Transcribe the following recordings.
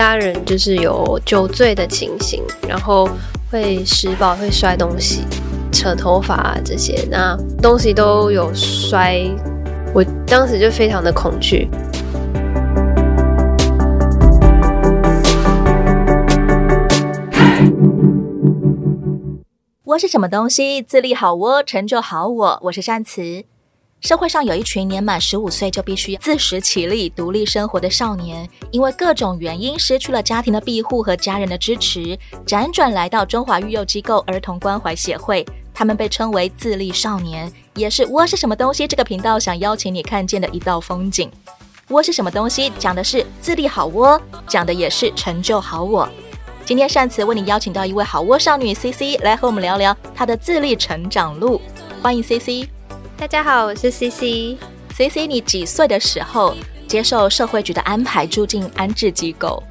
家人就是有酒醉的情形，然后会施暴、会摔东西、扯头发啊这些，那东西都有摔，我当时就非常的恐惧。我是什么东西？自立好我，成就好我。我是善慈。社会上有一群年满十五岁就必须自食其力、独立生活的少年，因为各种原因失去了家庭的庇护和家人的支持，辗转来到中华育幼机构儿童关怀协会。他们被称为自立少年，也是窝是什么东西这个频道想邀请你看见的一道风景。窝是什么东西？讲的是自立好窝，讲的也是成就好我。今天善慈为你邀请到一位好窝少女 CC 来和我们聊聊她的自立成长路，欢迎 CC。大家好，我是 CC。CC，你几岁的时候接受社会局的安排住进安置机构？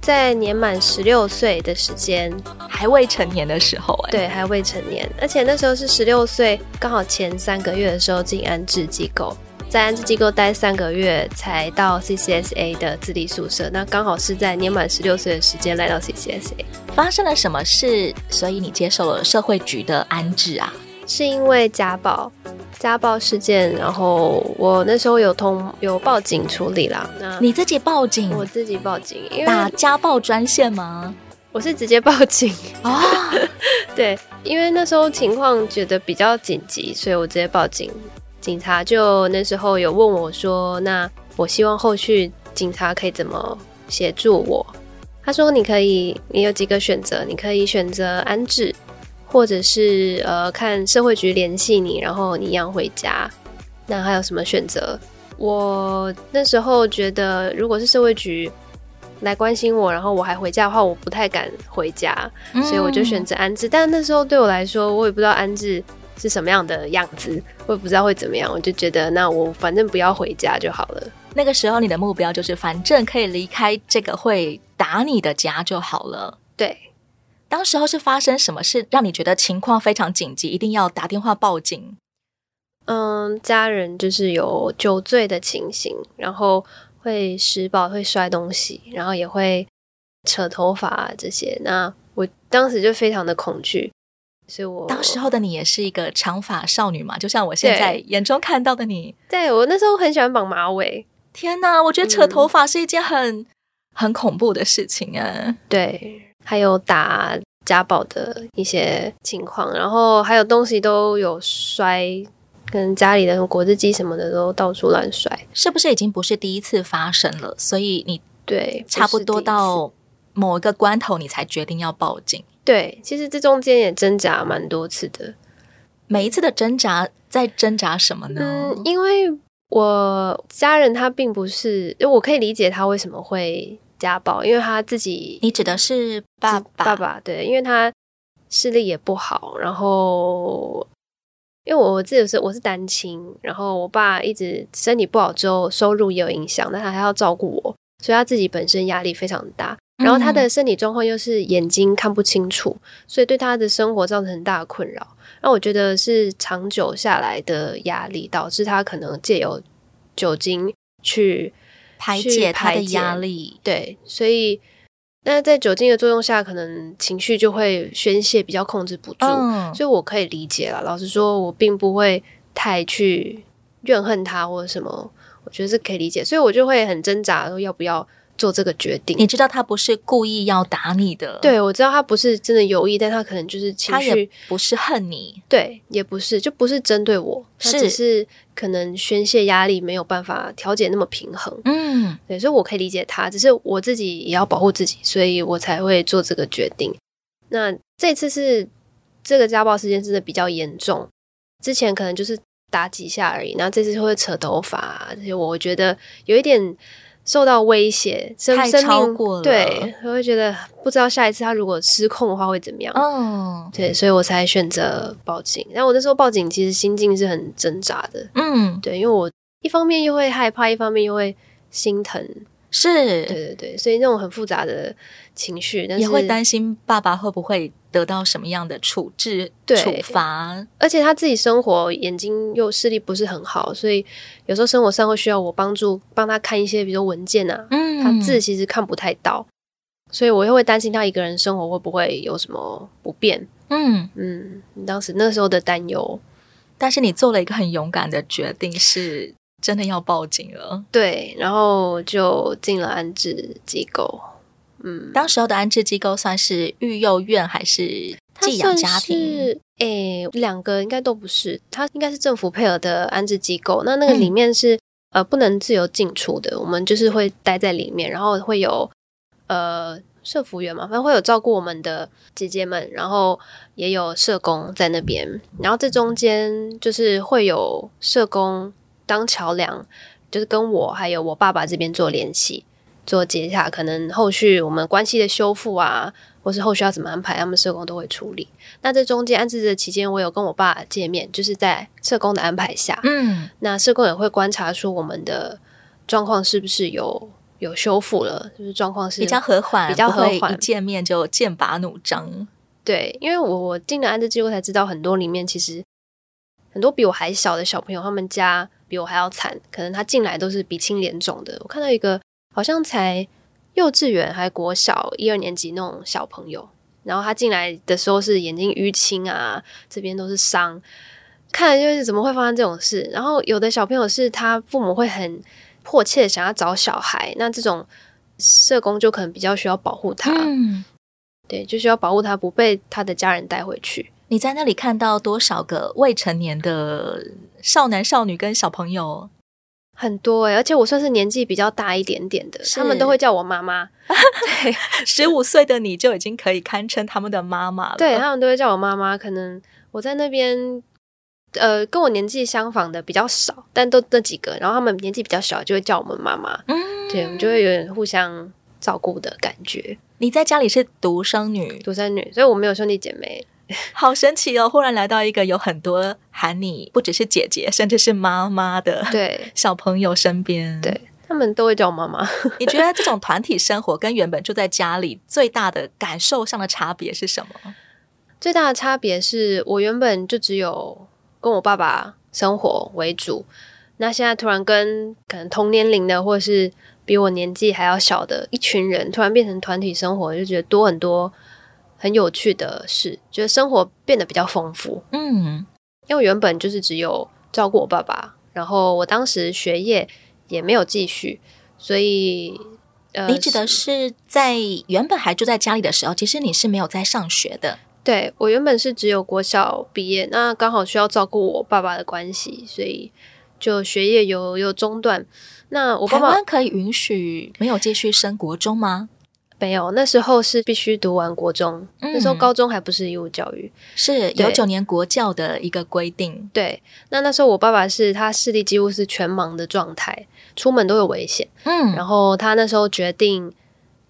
在年满十六岁的时间，还未成年的时候，哎，对，还未成年，而且那时候是十六岁，刚好前三个月的时候进安置机构，在安置机构待三个月才到 CCSA 的自立宿舍，那刚好是在年满十六岁的时间来到 CCSA。发生了什么事？所以你接受了社会局的安置啊？是因为家暴。家暴事件，然后我那时候有通有报警处理啦。那你自己报警？我自己报警，因为打家暴专线吗？我是直接报警啊。哦、对，因为那时候情况觉得比较紧急，所以我直接报警。警察就那时候有问我说：“那我希望后续警察可以怎么协助我？”他说：“你可以，你有几个选择，你可以选择安置。”或者是呃，看社会局联系你，然后你一样回家。那还有什么选择？我那时候觉得，如果是社会局来关心我，然后我还回家的话，我不太敢回家，嗯、所以我就选择安置。但那时候对我来说，我也不知道安置是什么样的样子，我也不知道会怎么样。我就觉得，那我反正不要回家就好了。那个时候，你的目标就是，反正可以离开这个会打你的家就好了。对。当时候是发生什么事让你觉得情况非常紧急，一定要打电话报警？嗯，家人就是有酒醉的情形，然后会施暴、会摔东西，然后也会扯头发啊这些。那我当时就非常的恐惧，所以我当时候的你也是一个长发少女嘛，就像我现在眼中看到的你。对，我那时候很喜欢绑马尾。天哪，我觉得扯头发是一件很、嗯、很恐怖的事情啊。对。还有打家暴的一些情况，然后还有东西都有摔，跟家里的果汁机什么的都到处乱摔，是不是已经不是第一次发生了？所以你对差不多到某一个关头，你才决定要报警。对，其实这中间也挣扎蛮多次的。每一次的挣扎在挣扎什么呢？嗯，因为我家人他并不是，我可以理解他为什么会。家暴，因为他自己，你指的是爸爸？爸爸对，因为他视力也不好，然后因为我自己是我是单亲，然后我爸一直身体不好之后，收入也有影响，但他还要照顾我，所以他自己本身压力非常大。然后他的身体状况又是眼睛看不清楚，所以对他的生活造成很大的困扰。那我觉得是长久下来的压力，导致他可能借由酒精去。排解他的压力，对，所以那在酒精的作用下，可能情绪就会宣泄，比较控制不住，嗯、所以我可以理解了。老实说，我并不会太去怨恨他或者什么，我觉得是可以理解，所以我就会很挣扎，说要不要。做这个决定，你知道他不是故意要打你的。对，我知道他不是真的有意，但他可能就是情绪，不是恨你，对，也不是，就不是针对我，是他只是可能宣泄压力没有办法调节那么平衡。嗯，对，所以我可以理解他，只是我自己也要保护自己，所以我才会做这个决定。那这次是这个家暴事件真的比较严重，之前可能就是打几下而已，然后这次会扯头发，这些我觉得有一点。受到威胁，生太超过了，对，我会觉得不知道下一次他如果失控的话会怎么样。嗯，对，所以我才选择报警。然后我那时候报警，其实心境是很挣扎的。嗯，对，因为我一方面又会害怕，一方面又会心疼。是，对对对，所以那种很复杂的情绪，但是也会担心爸爸会不会得到什么样的处置、处罚。而且他自己生活眼睛又视力不是很好，所以有时候生活上会需要我帮助，帮他看一些，比如说文件啊，嗯，他字其实看不太到，所以我又会担心他一个人生活会不会有什么不便。嗯。嗯，当时那时候的担忧，但是你做了一个很勇敢的决定，是真的要报警了。对，然后就进了安置机构。嗯，当时候的安置机构算是育幼院还是寄养家庭？是，诶，两个应该都不是，它应该是政府配合的安置机构。那那个里面是、嗯、呃不能自由进出的，我们就是会待在里面，然后会有呃。社服员嘛，反正会有照顾我们的姐姐们，然后也有社工在那边，然后这中间就是会有社工当桥梁，就是跟我还有我爸爸这边做联系、做接洽，可能后续我们关系的修复啊，或是后续要怎么安排，他们社工都会处理。那这中间安置的期间，我有跟我爸见面，就是在社工的安排下，嗯，那社工也会观察出我们的状况是不是有。有修复了，就是状况是比较和缓，比较和缓。一见面就剑拔弩张。对，因为我我进了安置机构才知道，很多里面其实很多比我还小的小朋友，他们家比我还要惨，可能他进来都是鼻青脸肿的。我看到一个好像才幼稚园还国小一二年级那种小朋友，然后他进来的时候是眼睛淤青啊，这边都是伤，看来就是怎么会发生这种事。然后有的小朋友是他父母会很。迫切想要找小孩，那这种社工就可能比较需要保护他，嗯，对，就需要保护他不被他的家人带回去。你在那里看到多少个未成年的少男少女跟小朋友？很多欸，而且我算是年纪比较大一点点的，他们都会叫我妈妈。对，十五岁的你就已经可以堪称他们的妈妈了。对，他们都会叫我妈妈。可能我在那边。呃，跟我年纪相仿的比较少，但都那几个，然后他们年纪比较小，就会叫我们妈妈。嗯，对，我们就会有点互相照顾的感觉。你在家里是独生女，独生女，所以我没有兄弟姐妹，好神奇哦！忽然来到一个有很多喊你不只是姐姐，甚至是妈妈的对 小朋友身边，对，他们都会叫我妈妈。你觉得这种团体生活跟原本住在家里最大的感受上的差别是什么？最大的差别是我原本就只有。跟我爸爸生活为主，那现在突然跟可能同年龄的，或者是比我年纪还要小的一群人，突然变成团体生活，就觉得多很多很有趣的事，觉得生活变得比较丰富。嗯，因为原本就是只有照顾我爸爸，然后我当时学业也没有继续，所以呃，你指的是在原本还住在家里的时候，其实你是没有在上学的。对，我原本是只有国小毕业，那刚好需要照顾我爸爸的关系，所以就学业有有中断。那我爸爸台湾可以允许没有继续升国中吗？没有，那时候是必须读完国中，嗯、那时候高中还不是义务教育，是有九年国教的一个规定。对，那那时候我爸爸是他视力几乎是全盲的状态，出门都有危险。嗯，然后他那时候决定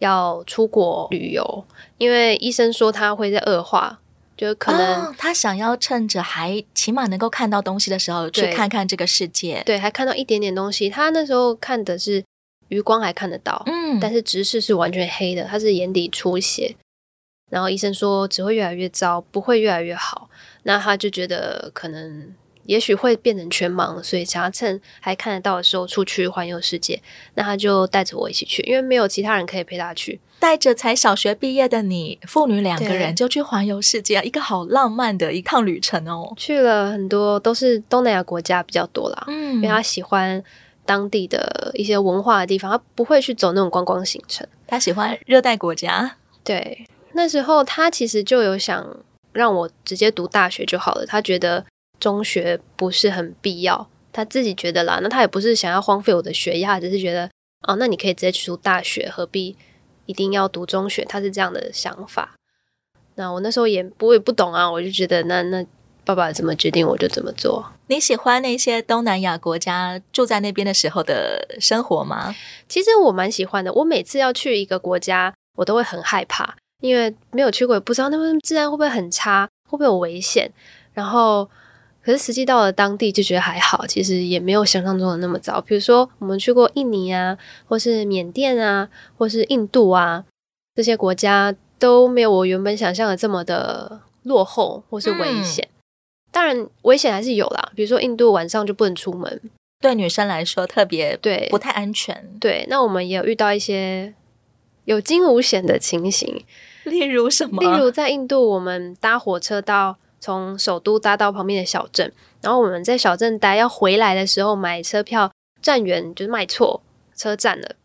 要出国旅游。因为医生说他会在恶化，就可能、哦、他想要趁着还起码能够看到东西的时候去看看这个世界。对，还看到一点点东西。他那时候看的是余光还看得到，嗯，但是直视是完全黑的，他是眼底出血。然后医生说只会越来越糟，不会越来越好。那他就觉得可能。也许会变成全盲，所以想要趁还看得到的时候出去环游世界。那他就带着我一起去，因为没有其他人可以陪他去。带着才小学毕业的你，父女两个人就去环游世界，一个好浪漫的一趟旅程哦。去了很多，都是东南亚国家比较多啦。嗯，因为他喜欢当地的一些文化的地方，他不会去走那种观光行程。他喜欢热带国家。对，那时候他其实就有想让我直接读大学就好了。他觉得。中学不是很必要，他自己觉得啦。那他也不是想要荒废我的学业，只是觉得哦，那你可以直接去读大学，何必一定要读中学？他是这样的想法。那我那时候也不会不懂啊，我就觉得那那爸爸怎么决定，我就怎么做。你喜欢那些东南亚国家住在那边的时候的生活吗？其实我蛮喜欢的。我每次要去一个国家，我都会很害怕，因为没有去过，也不知道那边治安会不会很差，会不会有危险，然后。可是实际到了当地就觉得还好，其实也没有想象中的那么糟。比如说我们去过印尼啊，或是缅甸啊，或是印度啊，这些国家都没有我原本想象的这么的落后或是危险。嗯、当然危险还是有啦，比如说印度晚上就不能出门，对女生来说特别对不太安全。对，那我们也有遇到一些有惊无险的情形。例如什么？例如在印度，我们搭火车到从首都搭到旁边的小镇，然后我们在小镇待，要回来的时候买车票，站员就是卖错车站了。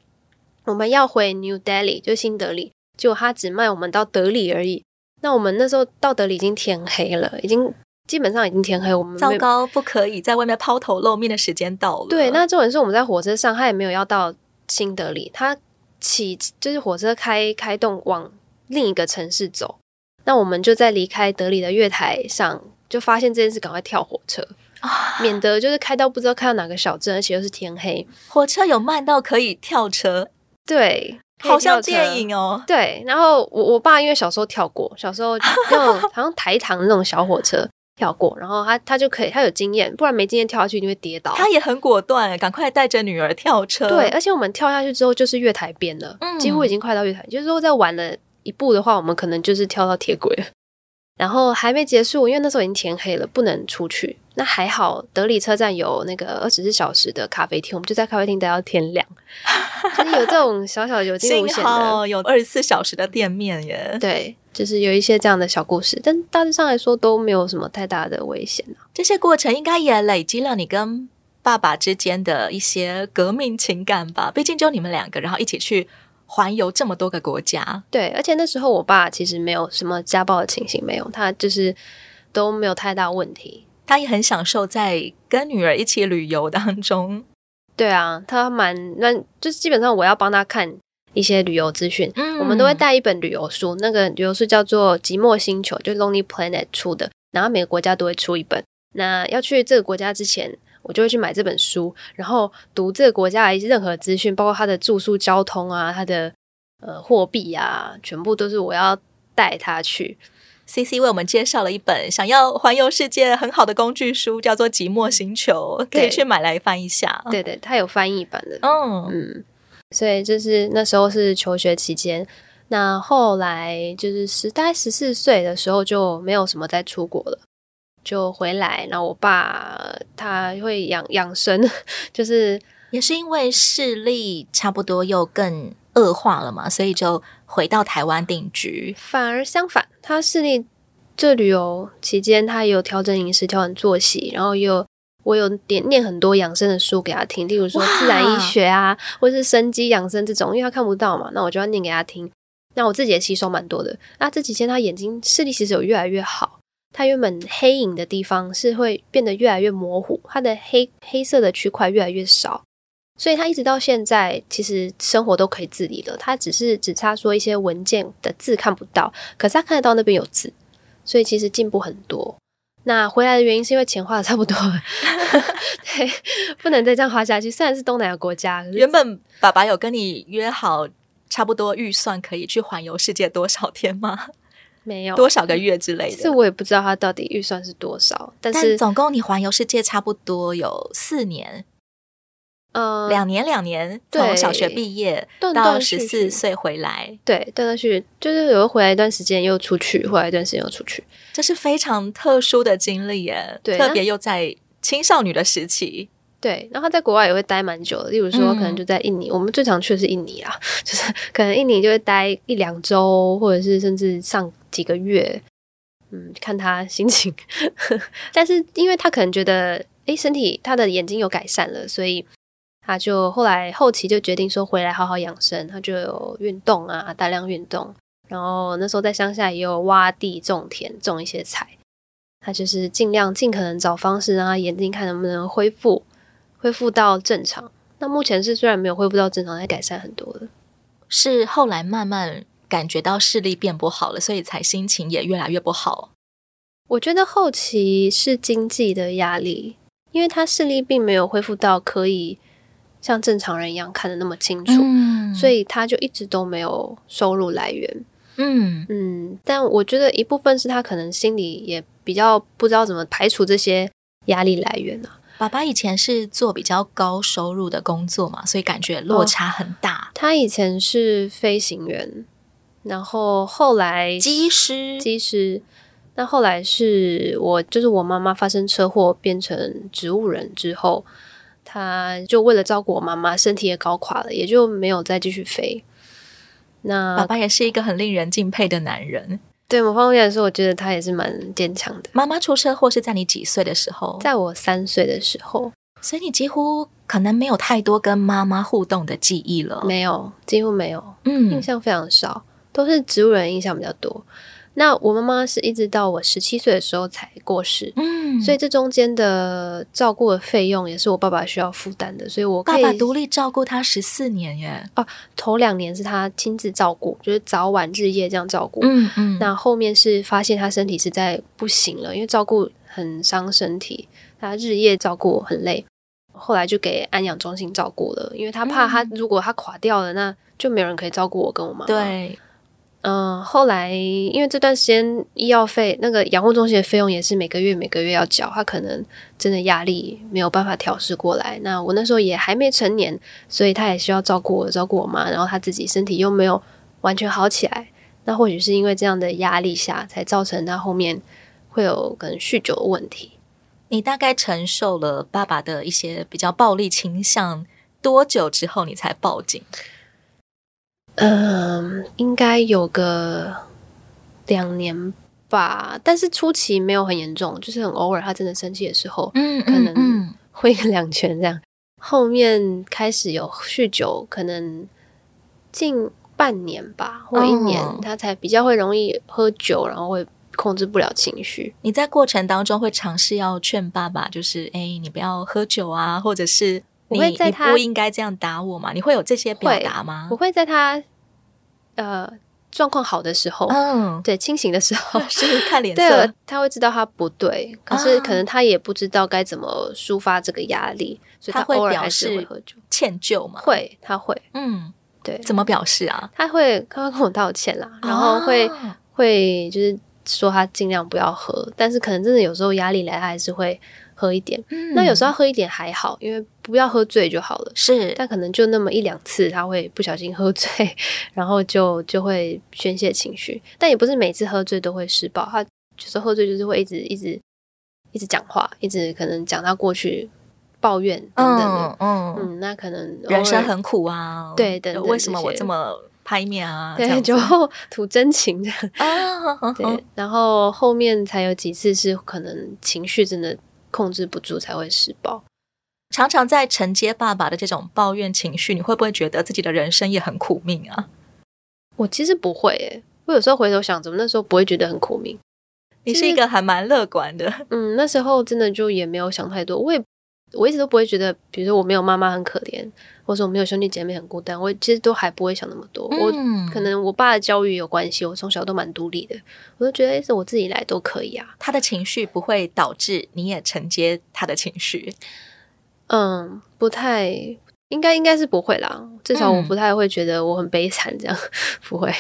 我们要回 New Delhi，就新德里，结果他只卖我们到德里而已。那我们那时候到德里已经天黑了，已经基本上已经天黑。我们糟糕，不可以在外面抛头露面的时间到了。对，那重点是我们在火车上，他也没有要到新德里，他起就是火车开开动往另一个城市走。那我们就在离开德里的月台上，就发现这件事，赶快跳火车。啊，免得就是开到不知道开到哪个小镇，而且又是天黑，火车有慢到可以跳车，对，好像电影哦。对，然后我我爸因为小时候跳过，小时候 那种好像台糖那种小火车跳过，然后他他就可以，他有经验，不然没经验跳下去一定会跌倒。他也很果断，赶快带着女儿跳车。对，而且我们跳下去之后就是月台边了，嗯，几乎已经快到月台，就是说再晚了一步的话，我们可能就是跳到铁轨了。然后还没结束，因为那时候已经天黑了，不能出去。那还好，德里车站有那个二十四小时的咖啡厅，我们就在咖啡厅待到天亮。就是有这种小小有惊无险的，有二十四小时的店面耶。对，就是有一些这样的小故事，但大致上来说都没有什么太大的危险啊。这些过程应该也累积了你跟爸爸之间的一些革命情感吧？毕竟就你们两个，然后一起去。环游这么多个国家，对，而且那时候我爸其实没有什么家暴的情形，没有，他就是都没有太大问题，他也很享受在跟女儿一起旅游当中。对啊，他蛮那，就是基本上我要帮他看一些旅游资讯，嗯，我们都会带一本旅游书，那个旅游书叫做《寂寞星球》，就是 Lonely Planet 出的，然后每个国家都会出一本。那要去这个国家之前，我就会去买这本书，然后读这个国家的任何资讯，包括它的住宿、交通啊，它的呃货币啊，全部都是我要带他去。CC 为我们介绍了一本想要环游世界很好的工具书，叫做《寂寞星球》，可以去买来翻一下。对对，它有翻译版的。嗯嗯，所以就是那时候是求学期间，那后来就是十大概十四岁的时候就没有什么再出国了。就回来，然后我爸他会养养生，就是也是因为视力差不多又更恶化了嘛，所以就回到台湾定居。反而相反，他视力这旅游期间，他有调整饮食、调整作息，然后又我有点念很多养生的书给他听，例如说自然医学啊，或是生机养生这种，因为他看不到嘛，那我就要念给他听。那我自己也吸收蛮多的。那这几天他眼睛视力其实有越来越好。他原本黑影的地方是会变得越来越模糊，他的黑黑色的区块越来越少，所以他一直到现在其实生活都可以自理了。他只是只差说一些文件的字看不到，可是他看得到那边有字，所以其实进步很多。那回来的原因是因为钱花的差不多了，对，不能再这样花下去。虽然是东南亚国家，原本爸爸有跟你约好差不多预算可以去环游世界多少天吗？没有多少个月之类的，我也不知道他到底预算是多少，但是但总共你环游世界差不多有四年，呃，两年两年，从小学毕业到十四岁回来，对，断断续续，就是有回来一段时间又出去，回来一段时间又出去，这是非常特殊的经历耶，对，特别又在青少女的时期。对，然后他在国外也会待蛮久的，例如说可能就在印尼，嗯、我们最常去的是印尼啊，就是 可能印尼就会待一两周，或者是甚至上几个月，嗯，看他心情。但是因为他可能觉得，诶，身体他的眼睛有改善了，所以他就后来后期就决定说回来好好养生，他就有运动啊，大量运动，然后那时候在乡下也有挖地种田，种一些菜，他就是尽量尽可能找方式让他眼睛看能不能恢复。恢复到正常，那目前是虽然没有恢复到正常，但改善很多了。是后来慢慢感觉到视力变不好了，所以才心情也越来越不好。我觉得后期是经济的压力，因为他视力并没有恢复到可以像正常人一样看得那么清楚，嗯，所以他就一直都没有收入来源。嗯嗯，但我觉得一部分是他可能心里也比较不知道怎么排除这些压力来源啊。爸爸以前是做比较高收入的工作嘛，所以感觉落差很大。哦，他以前是飞行员，然后后来机师，机师。那后来是我，就是我妈妈发生车祸变成植物人之后，他就为了照顾我妈妈，身体也搞垮了，也就没有再继续飞。那爸爸也是一个很令人敬佩的男人。对某方面来说，我觉得他也是蛮坚强的。妈妈出车祸是在你几岁的时候？在我三岁的时候，所以你几乎可能没有太多跟妈妈互动的记忆了。没有，几乎没有，嗯，印象非常少，都是植物人印象比较多。那我妈妈是一直到我十七岁的时候才过世，嗯，所以这中间的照顾的费用也是我爸爸需要负担的，所以我爸爸独立照顾他十四年耶。哦，头两年是他亲自照顾，就是早晚日夜这样照顾，嗯嗯。那后面是发现他身体实在不行了，因为照顾很伤身体，他日夜照顾很累，后来就给安养中心照顾了，因为他怕他如果他垮掉了，那就没有人可以照顾我跟我妈妈。对。嗯，后来因为这段时间医药费那个养护中心的费用也是每个月每个月要缴，他可能真的压力没有办法调试过来。那我那时候也还没成年，所以他也需要照顾我，照顾我妈，然后他自己身体又没有完全好起来。那或许是因为这样的压力下，才造成他后面会有可能酗酒的问题。你大概承受了爸爸的一些比较暴力倾向多久之后，你才报警？嗯，应该有个两年吧，但是初期没有很严重，就是很偶尔，他真的生气的时候，嗯，可能挥个两拳这样。后面开始有酗酒，可能近半年吧，或一年，哦，他才比较会容易喝酒，然后会控制不了情绪。你在过程当中会尝试要劝爸爸，就是哎，你不要喝酒啊，或者是。你会在他你不应该这样打我吗？你会有这些表达吗？我会在他呃状况好的时候，嗯，对，清醒的时候，是看脸色。对，他会知道他不对，可是可能他也不知道该怎么抒发这个压力，所以他偶尔还是会喝酒，歉疚嘛？会，他会，嗯，对，怎么表示啊？他会，他会跟我道歉啦，然后会、哦、会就是说他尽量不要喝，但是可能真的有时候压力来，他还是会。喝一点，嗯，那有时候喝一点还好，因为不要喝醉就好了。是，但可能就那么一两次，他会不小心喝醉，然后就 就会宣泄情绪。但也不是每次喝醉都会施暴，他就是喝醉就是会一直一直一直讲话，一直可能讲他过去抱怨等等的。嗯嗯，嗯，那可能人生很苦啊，对的。为什么我这么拍面啊？对，就吐真情这样啊。对，然后后面才有几次是可能情绪真的。控制不住才会施暴，常常在承接爸爸的这种抱怨情绪，你会不会觉得自己的人生也很苦命啊？我其实不会诶，我有时候回头想，怎么那时候不会觉得很苦命？你是一个还蛮乐观的，嗯，那时候真的就也没有想太多，我也。我一直都不会觉得，比如说我没有妈妈很可怜，或者我没有兄弟姐妹很孤单，我其实都还不会想那么多。嗯、我可能我爸的教育有关系，我从小都蛮独立的，我就觉得是我自己来都可以啊。他的情绪不会导致你也承接他的情绪，嗯，不太应该，应该是不会啦。至少我不太会觉得我很悲惨，这样、嗯、不会。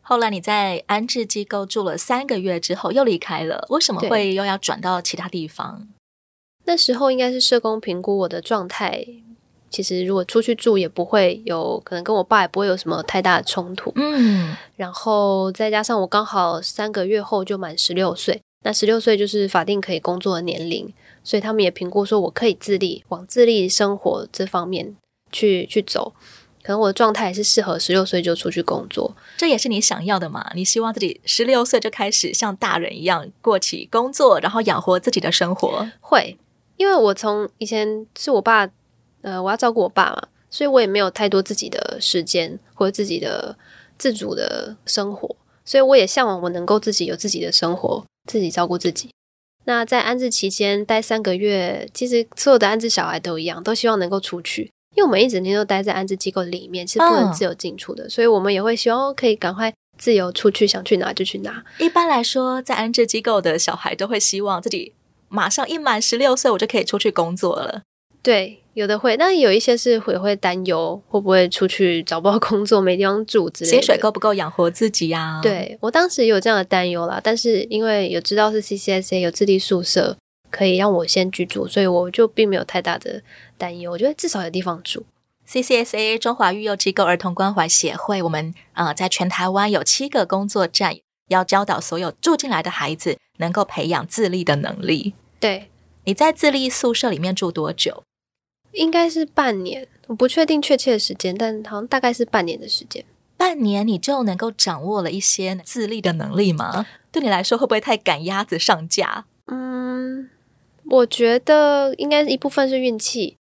后来你在安置机构住了三个月之后又离开了，为什么会又要转到其他地方？那时候应该是社工评估我的状态，其实如果出去住也不会有可能跟我爸也不会有什么太大的冲突。嗯，然后再加上我刚好三个月后就满十六岁，那十六岁就是法定可以工作的年龄，所以他们也评估说我可以自立，往自立生活这方面去去走。可能我的状态也是适合十六岁就出去工作，这也是你想要的嘛？你希望自己十六岁就开始像大人一样过起工作，然后养活自己的生活？会。因为我从以前是我爸，呃，我要照顾我爸嘛，所以我也没有太多自己的时间或者自己的自主的生活，所以我也向往我能够自己有自己的生活，自己照顾自己。那在安置期间待三个月，其实所有的安置小孩都一样，都希望能够出去，因为我们一整天都待在安置机构里面，是不能自由进出的，嗯，所以我们也会希望可以赶快自由出去，想去哪就去哪。一般来说，在安置机构的小孩都会希望自己。马上一满十六岁，我就可以出去工作了。对，有的会，但有一些是会会担忧会不会出去找不到工作，没地方住之类的，薪水够不够养活自己呀？对，我当时也有这样的担忧啦，但是因为有知道是 CCSA 有自立宿舍可以让我先居住，所以我就并没有太大的担忧。我觉得至少有地方住。CCSA 中华育幼机构儿童关怀协会，我们呃在全台湾有七个工作站，要教导所有住进来的孩子能够培养自立的能力。对，你在自立宿舍里面住多久？应该是半年，我不确定确切的时间，但好像大概是半年的时间。半年你就能够掌握了一些自立的能力吗？对你来说会不会太赶鸭子上架？嗯，我觉得应该一部分是运气。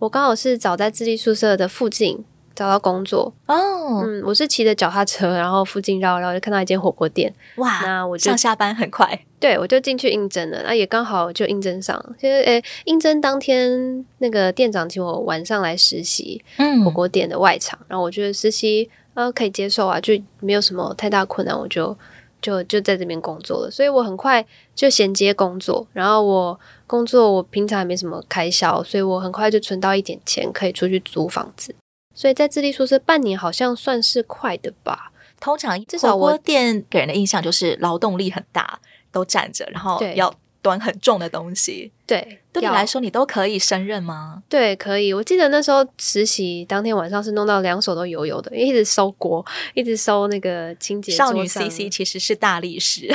我刚好是早在自立宿舍的附近找到工作哦。嗯，我是骑着脚踏车，然后附近绕绕，就看到一间火锅店。哇，那我就上下班很快。对，我就进去应征了。那也刚好就应征上。其实，诶，应征当天那个店长请我晚上来实习，嗯，火锅店的外场。然后我觉得实习呃可以接受啊，就没有什么太大困难，我就就就在这边工作了。所以我很快就衔接工作，然后我。工作我平常也没什么开销，所以我很快就存到一点钱，可以出去租房子。所以在智利宿舍半年好像算是快的吧。通常至少火锅店给人的印象就是劳动力很大，都站着，然后要。端很重的东西，对，对你来说你都可以胜任吗？对，可以。我记得那时候实习当天晚上是弄到两手都油油的，一直收锅，一直收那个清洁。少女 CC 其实是大力士，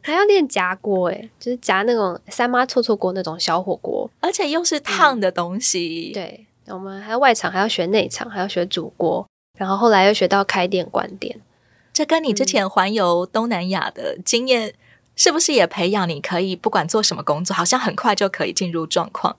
还 要练夹锅，诶，就是夹那种三妈臭臭锅那种小火锅，而且又是烫的东西。嗯、对，我们还要外场，还要学内场，还要学煮锅，然后后来又学到开店关店。这跟你之前环游东南亚的经验。嗯是不是也培养你可以不管做什么工作，好像很快就可以进入状况？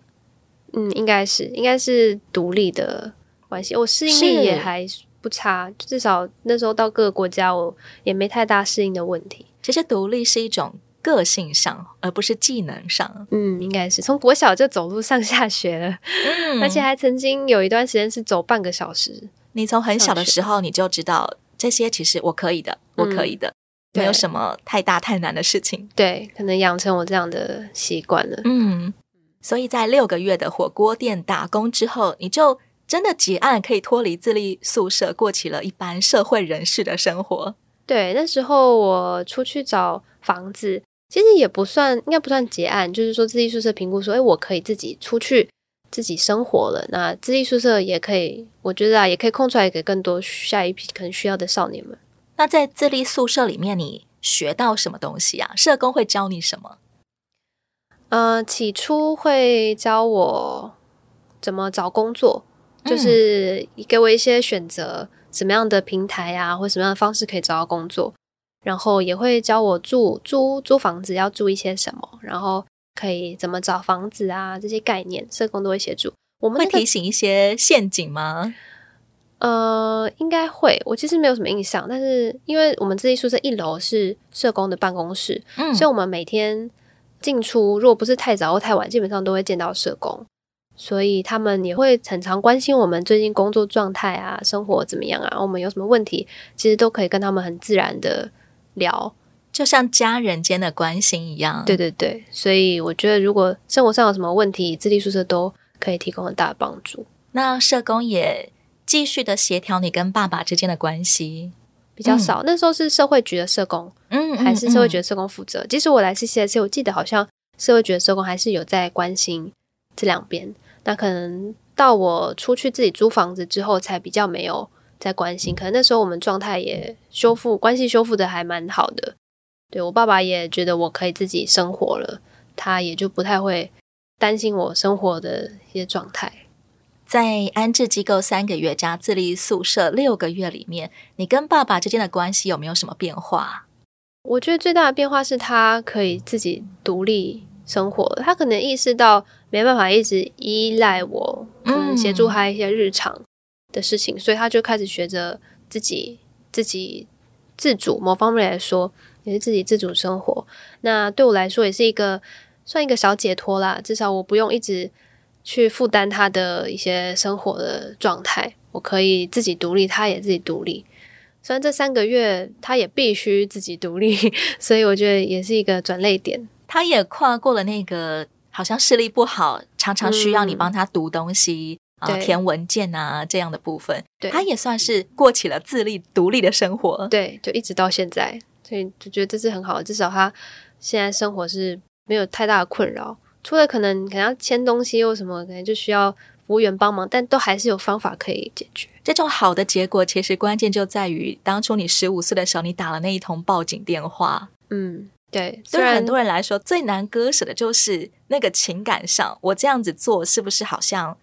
嗯，应该是，应该是独立的关系。我适应力也还不差，至少那时候到各个国家，我也没太大适应的问题。其实独立是一种个性上，而不是技能上。嗯，应该是从国小就走路上下学了，嗯，而且还曾经有一段时间是走半个小时。你从很小的时候你就知道这些，其实我可以的，我可以的。嗯没有什么太大太难的事情，对，可能养成我这样的习惯了。嗯，所以在六个月的火锅店打工之后，你就真的结案，可以脱离自立宿舍，过起了一般社会人士的生活。对，那时候我出去找房子，其实也不算，应该不算结案，就是说自立宿舍评估说，哎，我可以自己出去自己生活了。那自立宿舍也可以，我觉得啊，也可以空出来给更多下一批可能需要的少年们。那在自立宿舍里面，你学到什么东西啊？社工会教你什么？呃，起初会教我怎么找工作，嗯、就是给我一些选择，什么样的平台啊，或什么样的方式可以找到工作。然后也会教我住租租房子要注意些什么，然后可以怎么找房子啊，这些概念，社工都会协助。我们、那个、会提醒一些陷阱吗？呃，应该会。我其实没有什么印象，但是因为我们自己宿舍一楼是社工的办公室，嗯，所以我们每天进出，如果不是太早或太晚，基本上都会见到社工，所以他们也会很常关心我们最近工作状态啊，生活怎么样啊，我们有什么问题，其实都可以跟他们很自然的聊，就像家人间的关心一样。对对对，所以我觉得如果生活上有什么问题，自立宿舍都可以提供很大的帮助。那社工也。继续的协调你跟爸爸之间的关系比较少，嗯、那时候是社会局的社工，嗯，还是社会局的社工负责。嗯嗯、即使我来 CCSA，我记得好像社会局的社工还是有在关心这两边。那可能到我出去自己租房子之后，才比较没有在关心。可能那时候我们状态也修复关系修复的还蛮好的。对，我爸爸也觉得我可以自己生活了，他也就不太会担心我生活的一些状态。在安置机构三个月加自立宿舍六个月里面，你跟爸爸之间的关系有没有什么变化？我觉得最大的变化是他可以自己独立生活，他可能意识到没办法一直依赖我，可能协助他一些日常的事情，嗯、所以他就开始学着自己自己自主。某方面来说，也是自己自主生活。那对我来说，也是一个算一个小解脱啦，至少我不用一直。去负担他的一些生活的状态，我可以自己独立，他也自己独立。虽然这三个月他也必须自己独立，所以我觉得也是一个转捩点。他也跨过了那个好像视力不好，常常需要你帮他读东西啊、嗯、填文件啊这样的部分。对，他也算是过起了自立独立的生活。对，就一直到现在，所以就觉得这是很好的，至少他现在生活是没有太大的困扰。除了可能可能要签东西或什么，可能就需要服务员帮忙，但都还是有方法可以解决。这种好的结果，其实关键就在于当初你十五岁的时候，你打了那一通报警电话。嗯，对。对很多人来说，最难割舍的就是那个情感上，我这样子做是不是好像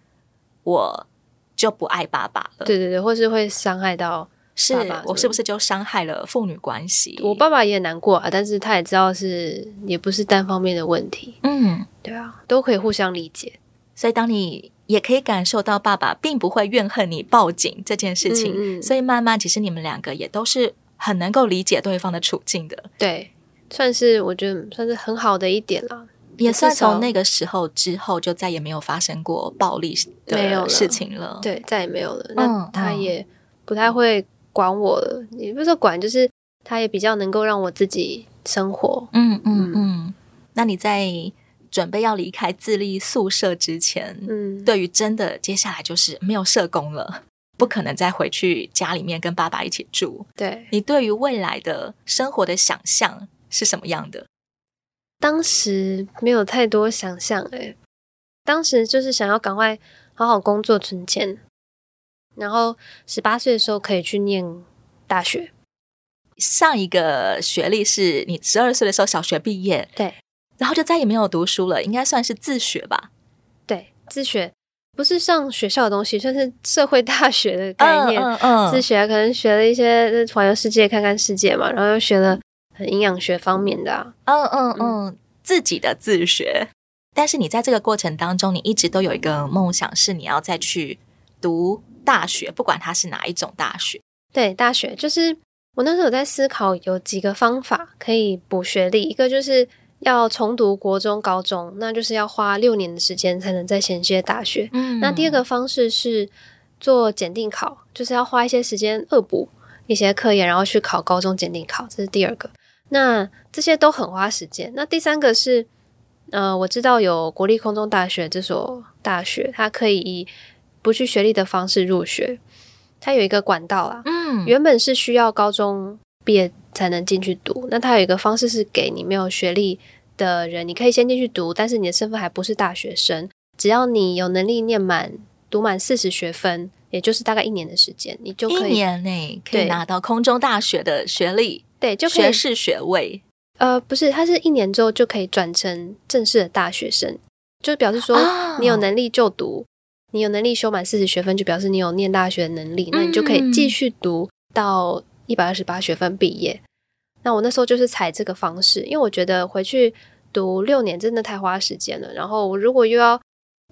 我就不爱爸爸了？对对对，或是会伤害到是我是不是就伤害了父女关系？我爸爸也难过啊，但是他也知道是也不是单方面的问题。嗯，对啊，都可以互相理解。所以当你也可以感受到爸爸并不会怨恨你报警这件事情，嗯嗯，所以慢慢其实你们两个也都是很能够理解对方的处境的。对，算是我觉得算是很好的一点了。也算从那个时候之后，就再也没有发生过暴力的事情了。了对，再也没有了。那他也不太会管我了，嗯、也不是说管，就是他也比较能够让我自己生活。嗯嗯嗯。那你在准备要离开自立宿舍之前，嗯，对于真的接下来就是没有社工了，不可能再回去家里面跟爸爸一起住。对，你对于未来的生活的想象是什么样的？当时没有太多想象，诶，当时就是想要赶快好好工作存钱，然后十八岁的时候可以去念大学。上一个学历是你十二岁的时候小学毕业，对，然后就再也没有读书了，应该算是自学吧？对，自学不是上学校的东西，算是社会大学的概念。嗯嗯，嗯，自学可能学了一些环游世界、看看世界嘛，然后又学了。营养学方面的、啊，嗯嗯嗯，自己的自学。但是你在这个过程当中，你一直都有一个梦想，是你要再去读大学，不管它是哪一种大学。对，大学就是我那时候有在思考，有几个方法可以补学历。一个就是要重读国中、高中，那就是要花六年的时间才能再衔接大学。嗯，那第二个方式是做检定考，就是要花一些时间恶补一些课业，然后去考高中检定考，这是第二个。那这些都很花时间。那第三个是，呃，我知道有国立空中大学这所大学，它可以以不去学历的方式入学，它有一个管道啦。嗯，原本是需要高中毕业才能进去读，那它有一个方式是给你没有学历的人，你可以先进去读，但是你的身份还不是大学生，只要你有能力念满读满四十学分，也就是大概一年的时间，你就可以一年内可以拿到空中大学的学历。对，就可以学士学位。呃，不是，他是一年之后就可以转成正式的大学生，就表示说你有能力就读，哦、你有能力修满四十学分，就表示你有念大学的能力，那你就可以继续读到一百二十八学分毕业。嗯、那我那时候就是采这个方式，因为我觉得回去读六年真的太花时间了。然后我如果又要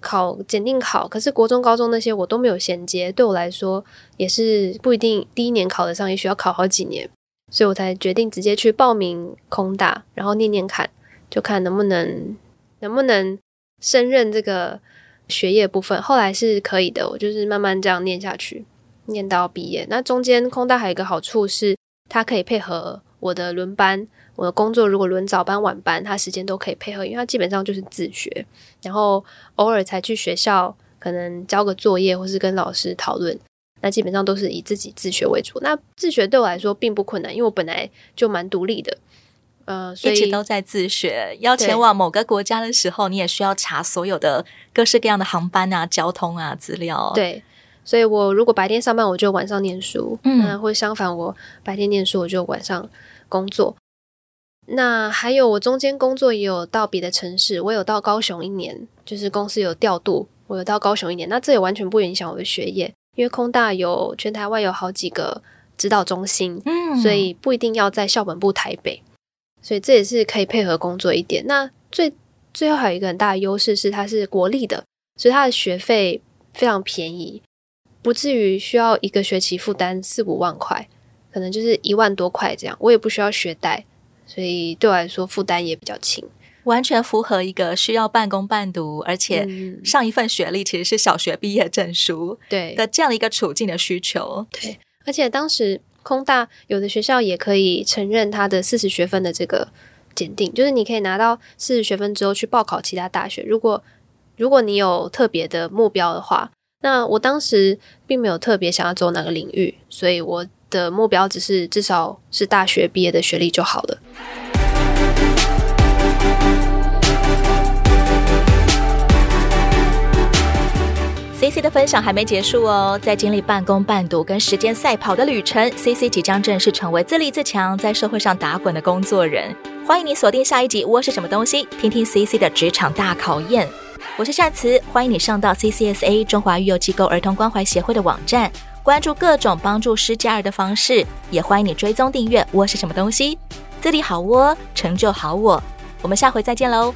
考检定考，可是国中、高中那些我都没有衔接，对我来说也是不一定第一年考得上，也许要考好几年。所以我才决定直接去报名空大，然后念念看，就看能不能能不能胜任这个学业部分。后来是可以的，我就是慢慢这样念下去，念到毕业。那中间空大还有一个好处是，它可以配合我的轮班，我的工作如果轮早班晚班，它时间都可以配合，因为它基本上就是自学，然后偶尔才去学校，可能交个作业或是跟老师讨论。那基本上都是以自己自学为主。那自学对我来说并不困难，因为我本来就蛮独立的，呃，所以一直都在自学。要前往某个国家的时候，你也需要查所有的各式各样的航班啊、交通啊资料。对，所以我如果白天上班，我就晚上念书；嗯，那或相反，我白天念书，我就晚上工作。那还有，我中间工作也有到别的城市，我有到高雄一年，就是公司有调度，我有到高雄一年。那这也完全不影响我的学业。因为空大有全台湾有好几个指导中心，嗯，所以不一定要在校本部台北，所以这也是可以配合工作一点。那最最后还有一个很大的优势是它是国立的，所以它的学费非常便宜，不至于需要一个学期负担四五万块，可能就是一万多块这样。我也不需要学贷，所以对我来说负担也比较轻。完全符合一个需要半工半读，而且上一份学历其实是小学毕业证书，对的这样的一个处境的需求。对，而且当时空大有的学校也可以承认他的四十学分的这个检定，就是你可以拿到四十学分之后去报考其他大学。如果如果你有特别的目标的话，那我当时并没有特别想要走哪个领域，所以我的目标只是至少是大学毕业的学历就好了。C 的分享还没结束哦，在经历半工半读跟时间赛跑的旅程，CC 即将正式成为自立自强，在社会上打滚的工作人。欢迎你锁定下一集《窝是什么东西》，听听 CC 的职场大考验。我是善慈，欢迎你上到 CCSA 中华育幼机构儿童关怀协会的网站，关注各种帮助失家儿的方式，也欢迎你追踪订阅窝是什么东西，自立好窝，成就好我。我们下回再见喽。